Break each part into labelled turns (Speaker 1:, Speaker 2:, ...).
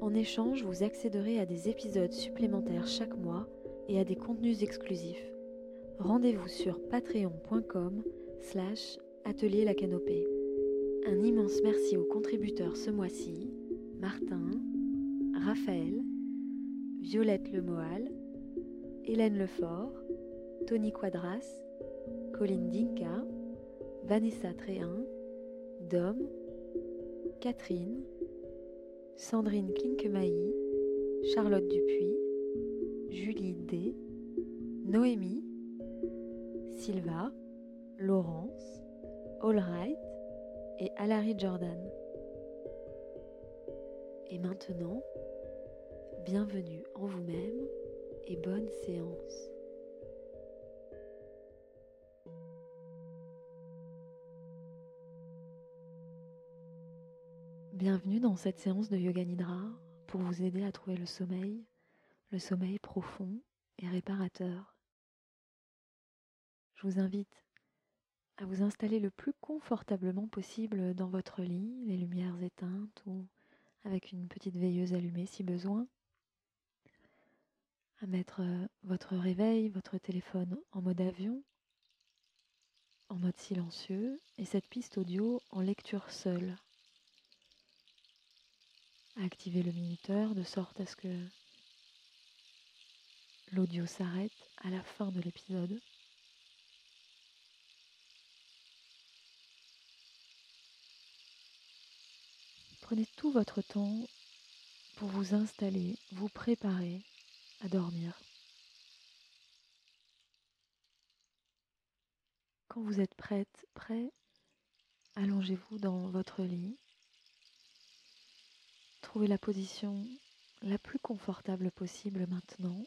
Speaker 1: En échange, vous accéderez à des épisodes supplémentaires chaque mois et à des contenus exclusifs. Rendez-vous sur patreon.com slash atelier la canopée. Un immense merci aux contributeurs ce mois-ci, Martin, Raphaël, Violette Lemoal, Hélène Lefort, Tony Quadras, Colline Dinka, Vanessa Tréhin, Dom, Catherine, Sandrine Klinkemailly, Charlotte Dupuis, Julie D, Noémie, Silva, Laurence, Allright et Alary Jordan. Et maintenant, bienvenue en vous-même et bonne séance. Bienvenue dans cette séance de Yoga Nidra pour vous aider à trouver le sommeil, le sommeil profond et réparateur. Je vous invite à vous installer le plus confortablement possible dans votre lit, les lumières éteintes ou avec une petite veilleuse allumée si besoin, à mettre votre réveil, votre téléphone en mode avion, en mode silencieux et cette piste audio en lecture seule activer le minuteur de sorte à ce que l'audio s'arrête à la fin de l'épisode. Prenez tout votre temps pour vous installer, vous préparer à dormir. Quand vous êtes prête, prêt, allongez-vous dans votre lit Trouvez la position la plus confortable possible maintenant.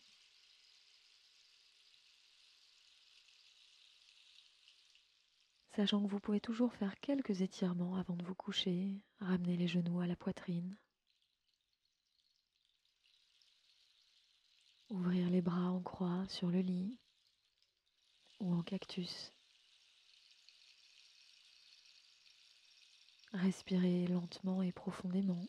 Speaker 1: Sachant que vous pouvez toujours faire quelques étirements avant de vous coucher, ramener les genoux à la poitrine. Ouvrir les bras en croix sur le lit ou en cactus. Respirez lentement et profondément.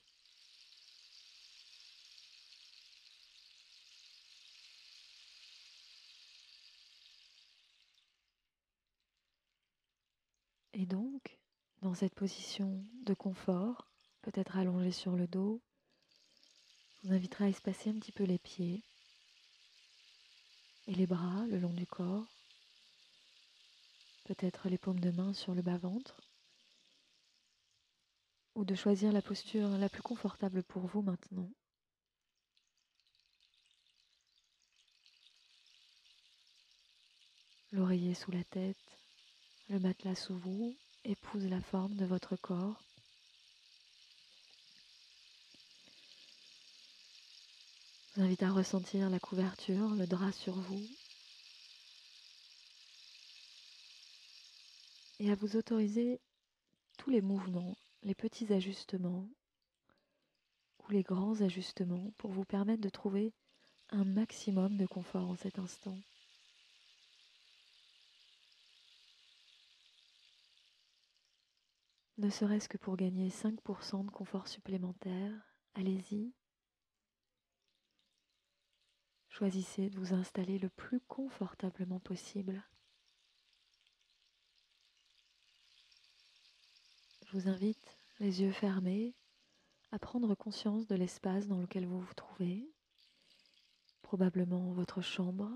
Speaker 1: Et donc, dans cette position de confort, peut-être allongé sur le dos, je vous inviterai à espacer un petit peu les pieds et les bras le long du corps, peut-être les paumes de main sur le bas-ventre, ou de choisir la posture la plus confortable pour vous maintenant. L'oreiller sous la tête, le matelas sous vous épouse la forme de votre corps. Vous invite à ressentir la couverture, le drap sur vous. Et à vous autoriser tous les mouvements, les petits ajustements ou les grands ajustements pour vous permettre de trouver un maximum de confort en cet instant. Ne serait-ce que pour gagner 5% de confort supplémentaire, allez-y. Choisissez de vous installer le plus confortablement possible. Je vous invite, les yeux fermés, à prendre conscience de l'espace dans lequel vous vous trouvez, probablement votre chambre,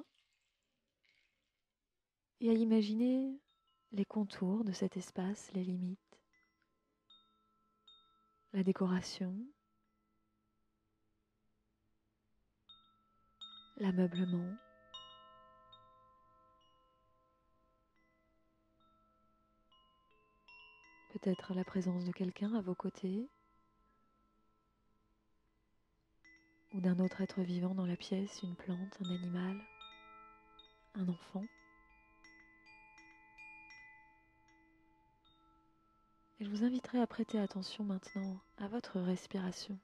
Speaker 1: et à imaginer les contours de cet espace, les limites la décoration, l'ameublement. Peut-être la présence de quelqu'un à vos côtés. ou d'un autre être vivant dans la pièce, une plante, un animal, un enfant. Et je vous inviterai à prêter attention maintenant à votre respiration,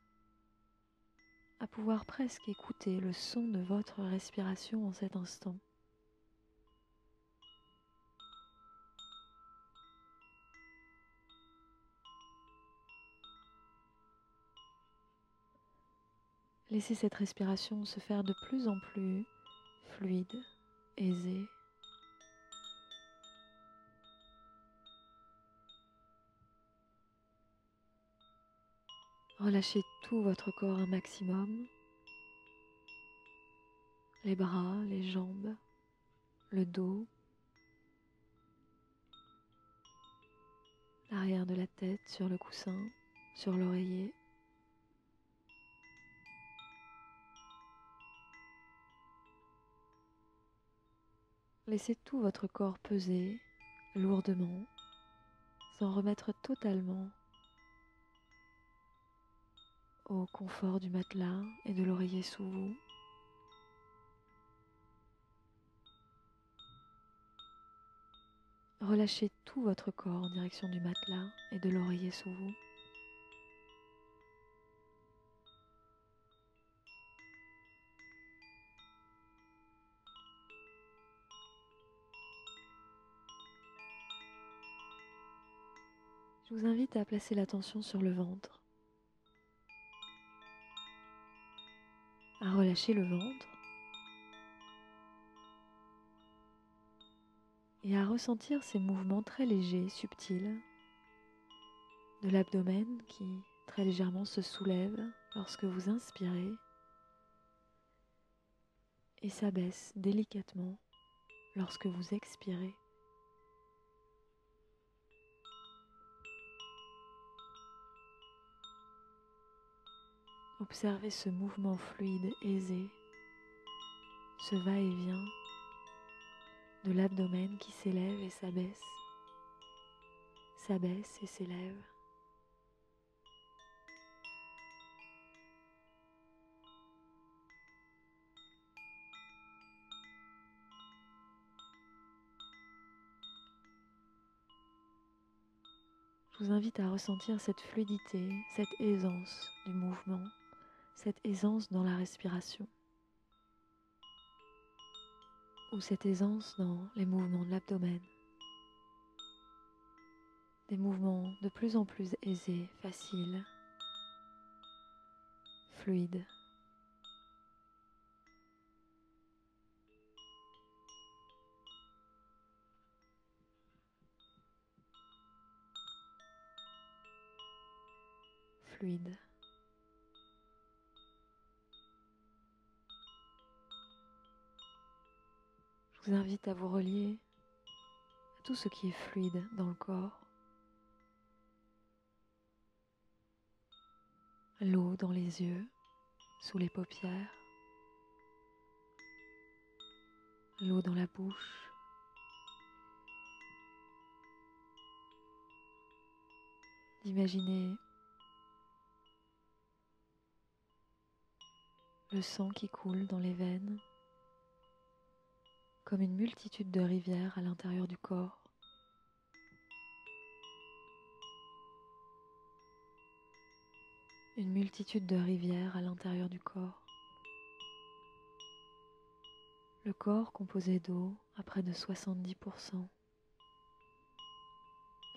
Speaker 1: à pouvoir presque écouter le son de votre respiration en cet instant. Laissez cette respiration se faire de plus en plus fluide, aisée. Relâchez tout votre corps un maximum. Les bras, les jambes, le dos, l'arrière de la tête sur le coussin, sur l'oreiller. Laissez tout votre corps peser lourdement, sans remettre totalement au confort du matelas et de l'oreiller sous vous. Relâchez tout votre corps en direction du matelas et de l'oreiller sous vous. Je vous invite à placer l'attention sur le ventre, à relâcher le ventre et à ressentir ces mouvements très légers, subtils de l'abdomen qui très légèrement se soulève lorsque vous inspirez et s'abaisse délicatement lorsque vous expirez. Observez ce mouvement fluide, aisé, ce va-et-vient de l'abdomen qui s'élève et s'abaisse, s'abaisse et s'élève. Je vous invite à ressentir cette fluidité, cette aisance du mouvement cette aisance dans la respiration ou cette aisance dans les mouvements de l'abdomen. Des mouvements de plus en plus aisés, faciles, fluides. Fluide. Je vous invite à vous relier à tout ce qui est fluide dans le corps. L'eau dans les yeux, sous les paupières. L'eau dans la bouche. D'imaginer le sang qui coule dans les veines comme une multitude de rivières à l'intérieur du corps. Une multitude de rivières à l'intérieur du corps. Le corps composé d'eau à près de 70%.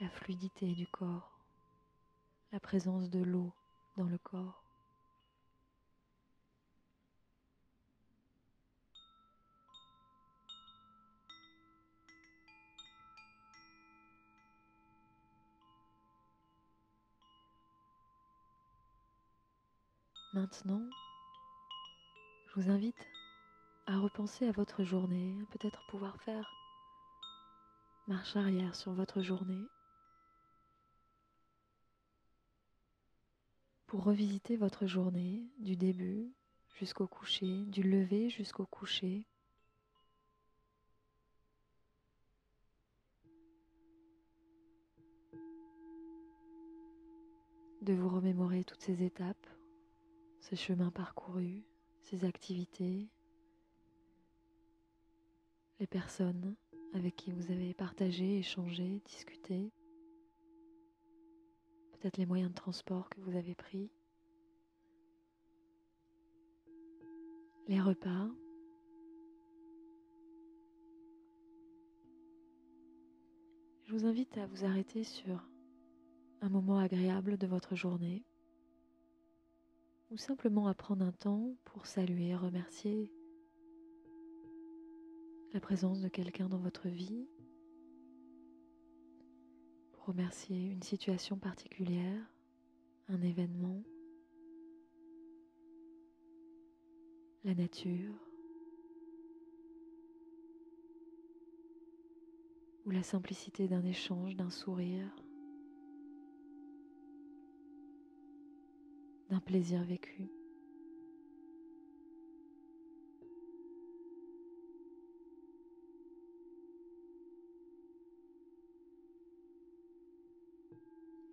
Speaker 1: La fluidité du corps. La présence de l'eau dans le corps. Maintenant, je vous invite à repenser à votre journée, peut-être pouvoir faire marche arrière sur votre journée pour revisiter votre journée du début jusqu'au coucher, du lever jusqu'au coucher. de vous remémorer toutes ces étapes ces chemins parcourus, ces activités, les personnes avec qui vous avez partagé, échangé, discuté, peut-être les moyens de transport que vous avez pris, les repas, Je vous invite à vous arrêter sur un moment agréable de votre journée ou simplement à prendre un temps pour saluer et remercier la présence de quelqu'un dans votre vie, pour remercier une situation particulière, un événement, la nature, ou la simplicité d'un échange, d'un sourire, d'un plaisir vécu.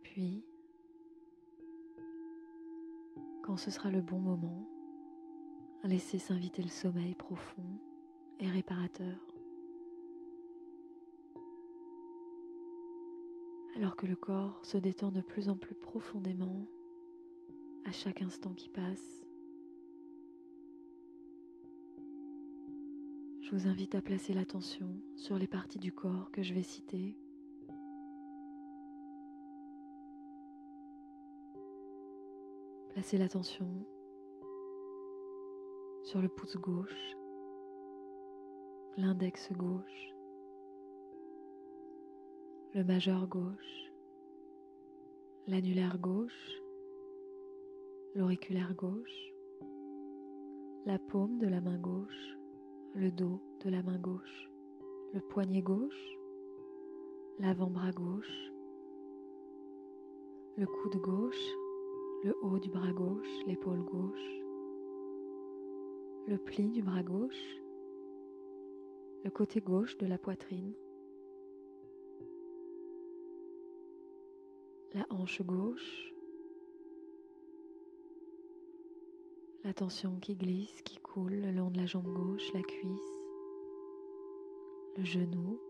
Speaker 1: Puis, quand ce sera le bon moment, laissez s'inviter le sommeil profond et réparateur. alors que le corps se détend de plus en plus profondément à chaque instant qui passe. Je vous invite à placer l'attention sur les parties du corps que je vais citer. Placez l'attention sur le pouce gauche, l'index gauche, le majeur gauche, l'annulaire gauche, l'auriculaire gauche, la paume de la main gauche, le dos de la main gauche, le poignet gauche, l'avant-bras gauche, le coude gauche, le haut du bras gauche, l'épaule gauche, le pli du bras gauche, le côté gauche de la poitrine, la hanche gauche, la tension qui glisse, qui coule le long de la jambe gauche, la cuisse, le genou,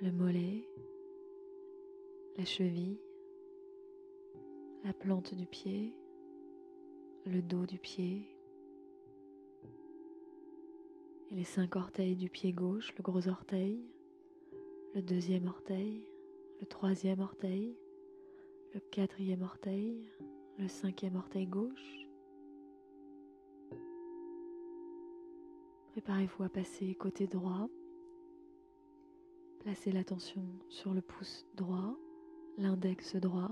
Speaker 1: le mollet, la cheville, la plante du pied, le dos du pied et les cinq orteils du pied gauche, le gros orteil, le deuxième orteil, le troisième orteil, le quatrième orteil, le cinquième orteil gauche. Préparez-vous à passer côté droit. Placez l'attention sur le pouce droit, l'index droit,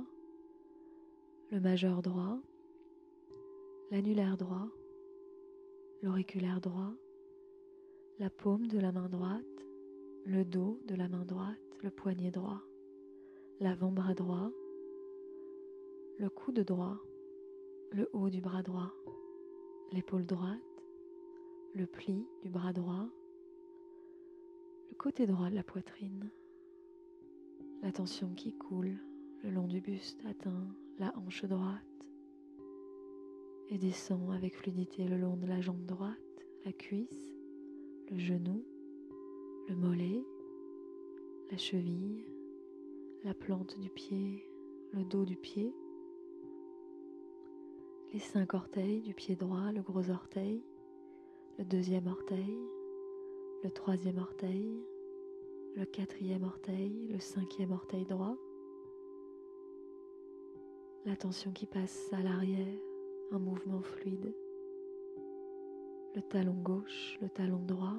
Speaker 1: le majeur droit, l'annulaire droit, l'auriculaire droit, la paume de la main droite, le dos de la main droite, le poignet droit l'avant-bras droit, le coude droit, le haut du bras droit, l'épaule droite, le pli du bras droit, le côté droit de la poitrine, la tension qui coule le long du buste atteint la hanche droite et descend avec fluidité le long de la jambe droite, la cuisse, le genou, le mollet, la cheville, la plante du pied, le dos du pied, les cinq orteils du pied droit, le gros orteil, le deuxième orteil, le troisième orteil, le quatrième orteil, le cinquième orteil droit, la tension qui passe à l'arrière, un mouvement fluide, le talon gauche, le talon droit,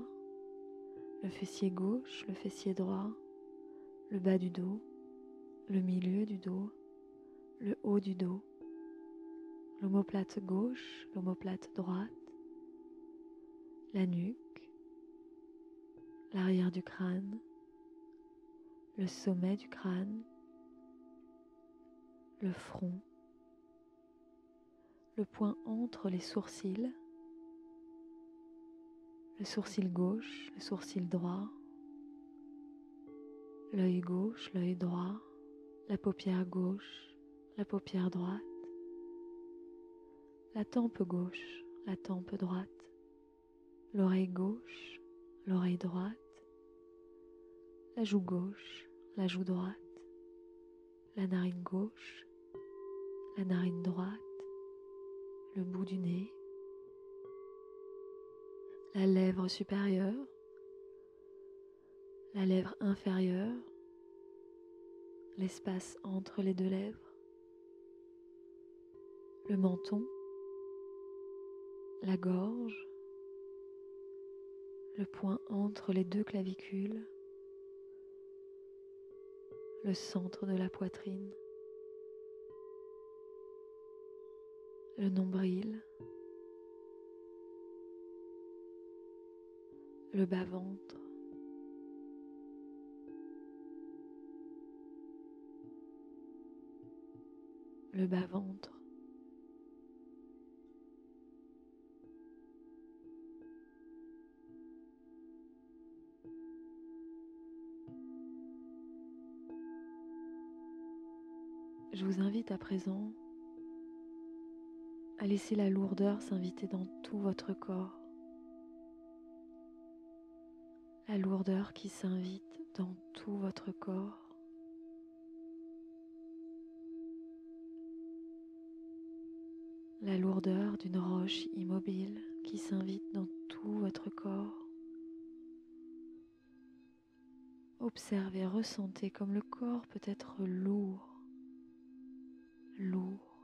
Speaker 1: le fessier gauche, le fessier droit, le bas du dos, le milieu du dos, le haut du dos, l'omoplate gauche, l'omoplate droite, la nuque, l'arrière du crâne, le sommet du crâne, le front, le point entre les sourcils, le sourcil gauche, le sourcil droit, l'œil gauche, l'œil droit, la paupière gauche, la paupière droite, la tempe gauche, la tempe droite, l'oreille gauche, l'oreille droite, la joue gauche, la joue droite, la narine gauche, la narine droite, le bout du nez, la lèvre supérieure, la lèvre inférieure, l'espace entre les deux lèvres, le menton, la gorge, le point entre les deux clavicules, le centre de la poitrine, le nombril, le bas-ventre, le bas-ventre, Je vous invite à présent à laisser la lourdeur s'inviter dans tout votre corps. La lourdeur qui s'invite dans tout votre corps. La lourdeur d'une roche immobile qui s'invite dans tout votre corps. Observez, ressentez comme le corps peut être lourd lourd.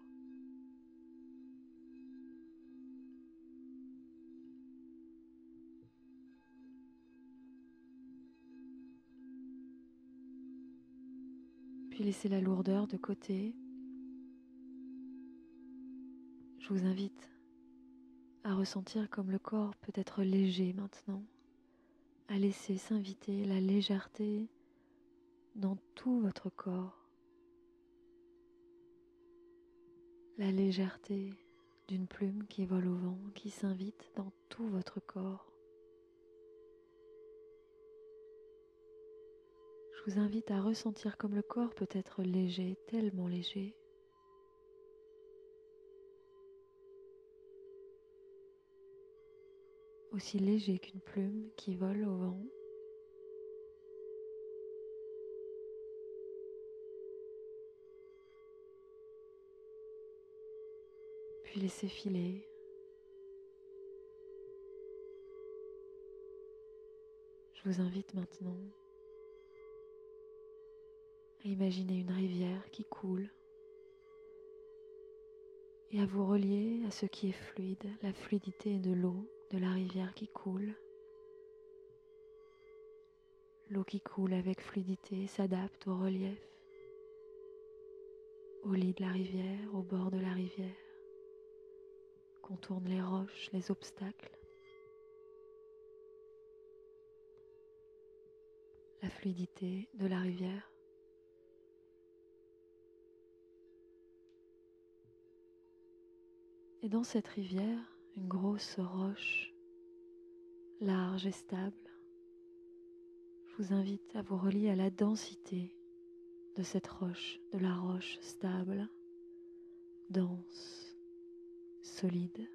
Speaker 1: Puis laissez la lourdeur de côté. Je vous invite à ressentir comme le corps peut être léger maintenant, à laisser s'inviter la légèreté dans tout votre corps. La légèreté d'une plume qui vole au vent, qui s'invite dans tout votre corps. Je vous invite à ressentir comme le corps peut être léger, tellement léger. Aussi léger qu'une plume qui vole au vent. Puis laissez filer. Je vous invite maintenant à imaginer une rivière qui coule et à vous relier à ce qui est fluide, la fluidité de l'eau de la rivière qui coule. L'eau qui coule avec fluidité s'adapte au relief, au lit de la rivière, au bord de la rivière contourne les roches, les obstacles. La fluidité de la rivière. Et dans cette rivière, une grosse roche, large et stable, je vous invite à vous relier à la densité de cette roche, de la roche stable, dense, solide.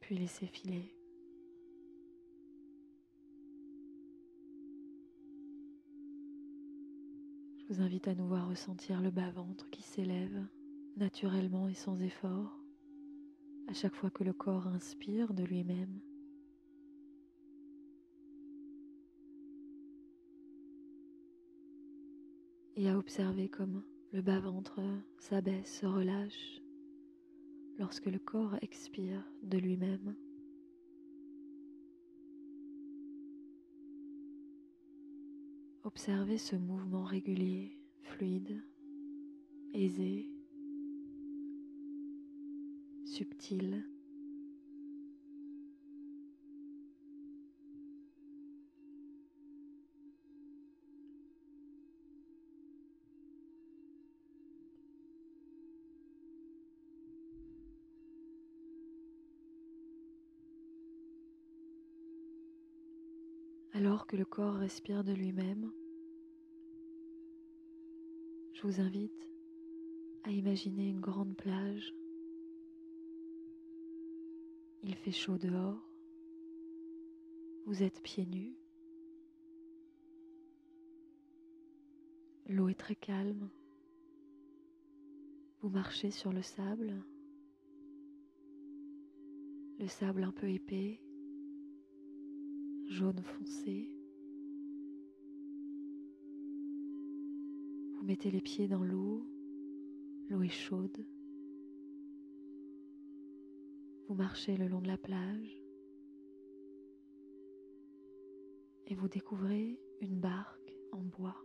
Speaker 1: Puis laisser filer. Vous invite à nouveau à ressentir le bas-ventre qui s'élève naturellement et sans effort à chaque fois que le corps inspire de lui-même. Et à observer comme le bas-ventre s'abaisse, se relâche lorsque le corps expire de lui-même. Observez ce mouvement régulier, fluide, aisé, subtil. Que le corps respire de lui-même, je vous invite à imaginer une grande plage. Il fait chaud dehors. Vous êtes pieds nus. L'eau est très calme. Vous marchez sur le sable, le sable un peu épais, jaune foncé. Vous mettez les pieds dans l'eau, l'eau est chaude. Vous marchez le long de la plage et vous découvrez une barque en bois.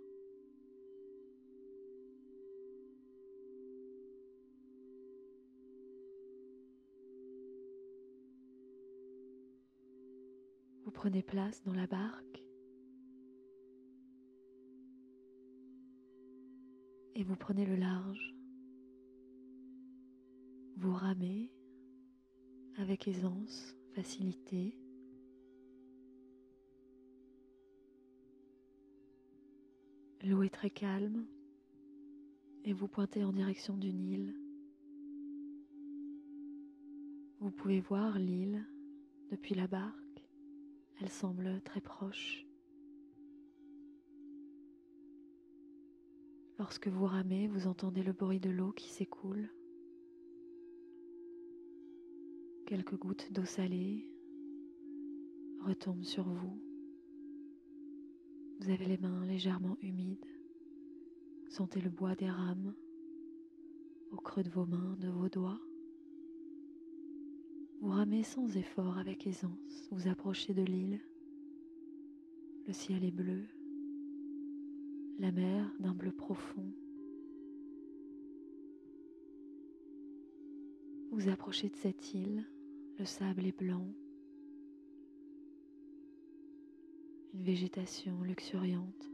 Speaker 1: Vous prenez place dans la barque et vous prenez le large. Vous ramez avec aisance, facilité. L'eau est très calme et vous pointez en direction du Nil. Vous pouvez voir l'île depuis la barque. Elle semble très proche. Lorsque vous ramez, vous entendez le bruit de l'eau qui s'écoule. Quelques gouttes d'eau salée retombent sur vous. Vous avez les mains légèrement humides. Sentez le bois des rames au creux de vos mains, de vos doigts. Vous ramez sans effort avec aisance, vous approchez de l'île. Le ciel est bleu, la mer d'un bleu profond. Vous approchez de cette île, le sable est blanc, une végétation luxuriante,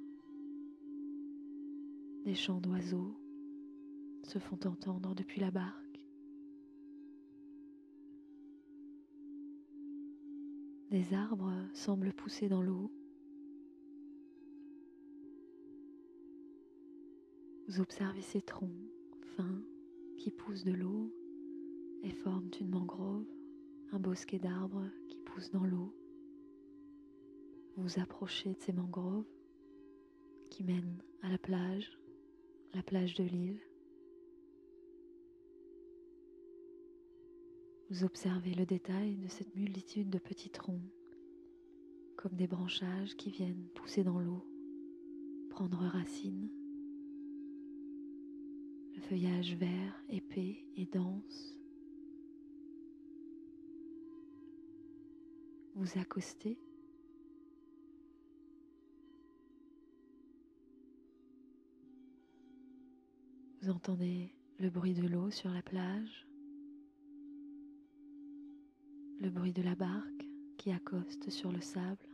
Speaker 1: des chants d'oiseaux se font entendre depuis la barque. Des arbres semblent pousser dans l'eau. Vous observez ces troncs fins qui poussent de l'eau et forment une mangrove, un bosquet d'arbres qui poussent dans l'eau. Vous approchez de ces mangroves qui mènent à la plage, la plage de l'île. Vous observez le détail de cette multitude de petits troncs, comme des branchages qui viennent pousser dans l'eau, prendre racine. Feuillage vert, épais et dense. Vous accostez. Vous entendez le bruit de l'eau sur la plage le bruit de la barque qui accoste sur le sable.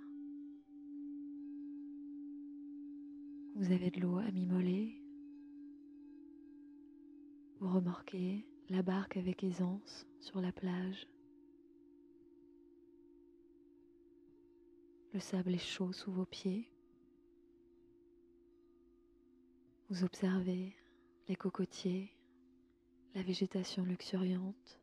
Speaker 1: Vous avez de l'eau à mimmoler. Vous remorquez la barque avec aisance sur la plage. Le sable est chaud sous vos pieds. Vous observez les cocotiers, la végétation luxuriante.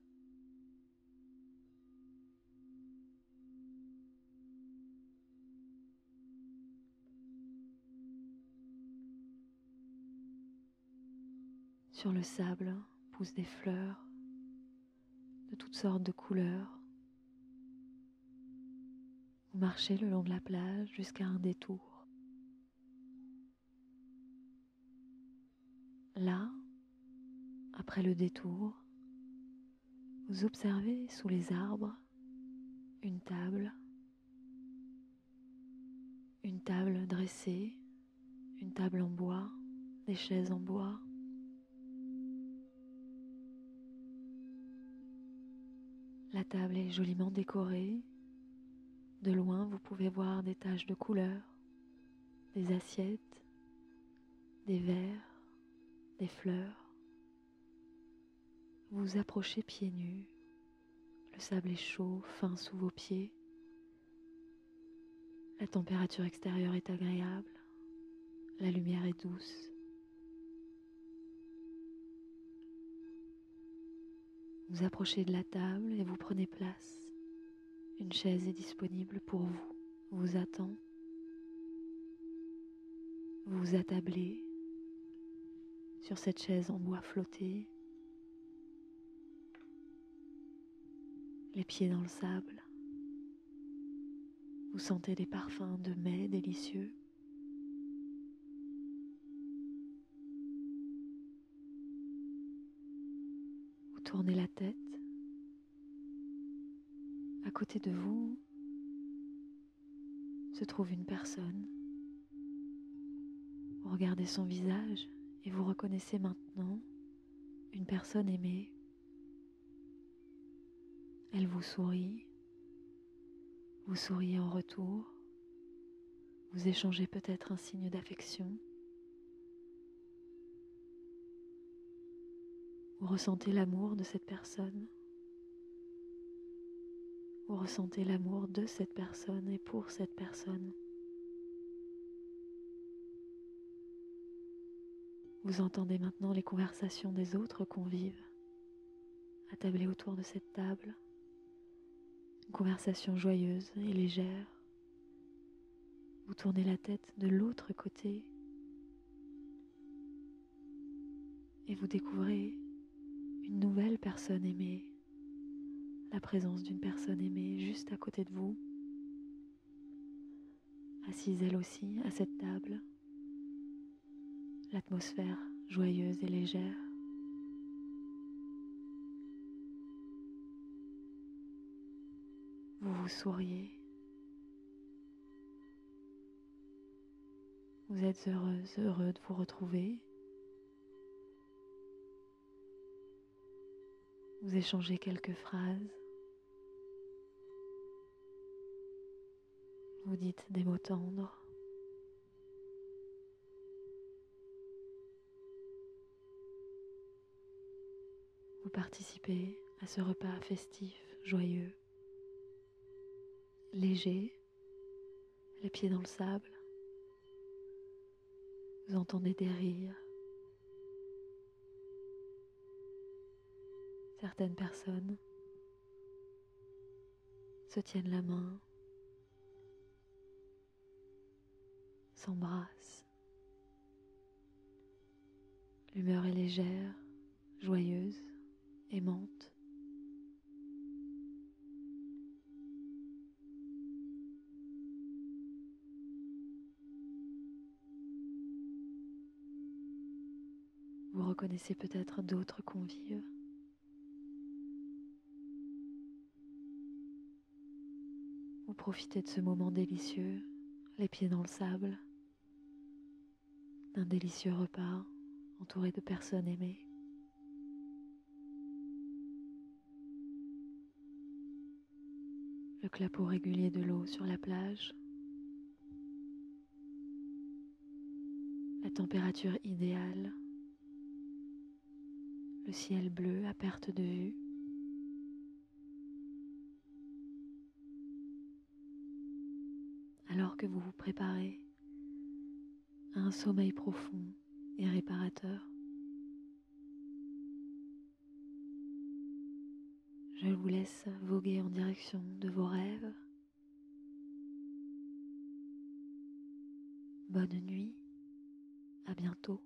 Speaker 1: Sur le sable poussent des fleurs de toutes sortes de couleurs. Vous marchez le long de la plage jusqu'à un détour. Là, après le détour, vous observez sous les arbres une table, une table dressée, une table en bois, des chaises en bois. La table est joliment décorée. De loin, vous pouvez voir des taches de couleur, des assiettes, des verres, des fleurs. Vous approchez pieds nus. Le sable est chaud, fin sous vos pieds. La température extérieure est agréable, la lumière est douce. Vous approchez de la table et vous prenez place. Une chaise est disponible pour vous, vous attend. Vous vous attablez sur cette chaise en bois flotté, les pieds dans le sable. Vous sentez des parfums de mai délicieux. Vous tournez la tête. À côté de vous se trouve une personne. Vous regardez son visage et vous reconnaissez maintenant une personne aimée. Elle vous sourit, vous souriez en retour, vous échangez peut-être un signe d'affection. Vous ressentez l'amour de cette personne. Vous ressentez l'amour de cette personne et pour cette personne. Vous entendez maintenant les conversations des autres convives, attablés autour de cette table. Une conversation joyeuse et légère. Vous tournez la tête de l'autre côté et vous découvrez une nouvelle personne aimée, la présence d'une personne aimée juste à côté de vous, assise elle aussi à cette table l'atmosphère joyeuse et légère. Vous vous souriez. Vous êtes heureuse, heureux de vous retrouver. Vous échangez quelques phrases. Vous dites des mots tendres. Vous participez à ce repas festif, joyeux, léger, les pieds dans le sable. Vous entendez des rires. Certaines personnes se tiennent la main, s'embrassent. L'humeur est légère, joyeuse aimante. Vous reconnaissez peut-être d'autres convives. Vous profitez de ce moment délicieux, les pieds dans le sable, d'un délicieux repas entouré de personnes aimées. le clapot régulier de l'eau sur la plage, la température idéale, le ciel bleu à perte de vue. Que vous vous préparez à un sommeil profond et réparateur. Je vous laisse voguer en direction de vos rêves. Bonne nuit, à bientôt.